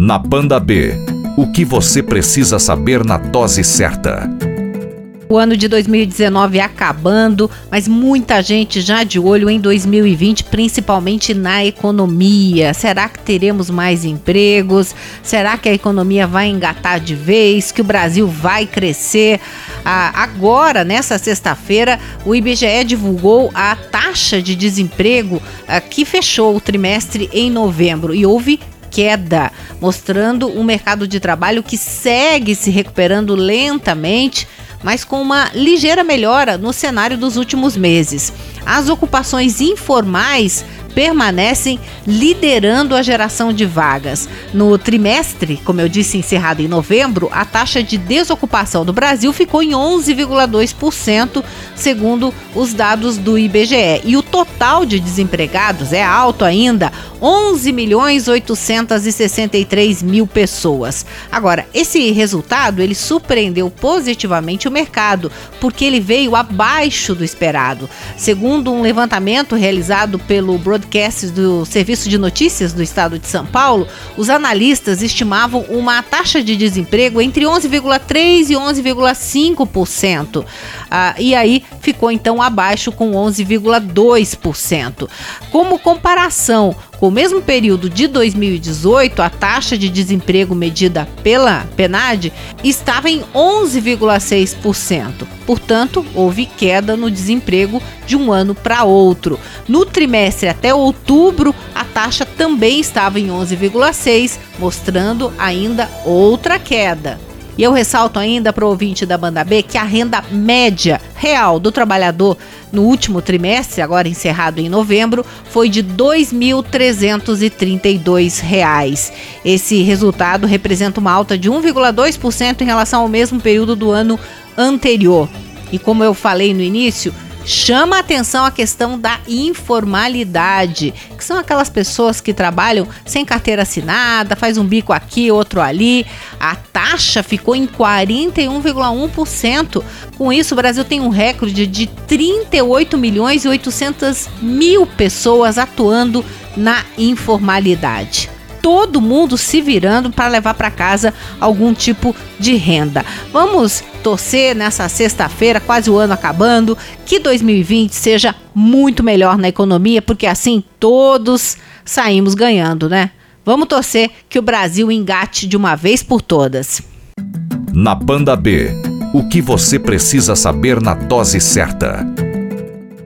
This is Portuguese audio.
Na Panda B, o que você precisa saber na dose certa. O ano de 2019 acabando, mas muita gente já de olho em 2020, principalmente na economia. Será que teremos mais empregos? Será que a economia vai engatar de vez? Que o Brasil vai crescer? Ah, agora, nessa sexta-feira, o IBGE divulgou a taxa de desemprego ah, que fechou o trimestre em novembro e houve queda, mostrando um mercado de trabalho que segue se recuperando lentamente mas com uma ligeira melhora no cenário dos últimos meses. As ocupações informais permanecem liderando a geração de vagas. No trimestre, como eu disse, encerrado em novembro, a taxa de desocupação do Brasil ficou em 11,2%, segundo os dados do IBGE. E o total de desempregados é alto ainda, 11 milhões 863 mil pessoas. Agora, esse resultado ele surpreendeu positivamente o mercado, porque ele veio abaixo do esperado. Segundo um levantamento realizado pelo Broadcast podcasts do Serviço de Notícias do Estado de São Paulo, os analistas estimavam uma taxa de desemprego entre 11,3% e 11,5%. Ah, e aí ficou então abaixo com 11,2%. Como comparação com o mesmo período de 2018, a taxa de desemprego medida pela PNAD estava em 11,6%. Portanto, houve queda no desemprego de um ano para outro. No trimestre até outubro, a taxa também estava em 11,6%, mostrando ainda outra queda. E eu ressalto ainda para o ouvinte da banda B que a renda média real do trabalhador no último trimestre, agora encerrado em novembro, foi de R$ 2.332. Esse resultado representa uma alta de 1,2% em relação ao mesmo período do ano anterior. E como eu falei no início, chama a atenção a questão da informalidade, que são aquelas pessoas que trabalham sem carteira assinada, faz um bico aqui, outro ali. A taxa ficou em 41,1%. Com isso, o Brasil tem um recorde de 38 milhões e 800 mil pessoas atuando na informalidade todo mundo se virando para levar para casa algum tipo de renda. Vamos torcer nessa sexta-feira, quase o ano acabando, que 2020 seja muito melhor na economia, porque assim todos saímos ganhando, né? Vamos torcer que o Brasil engate de uma vez por todas. Na Panda B, o que você precisa saber na dose certa.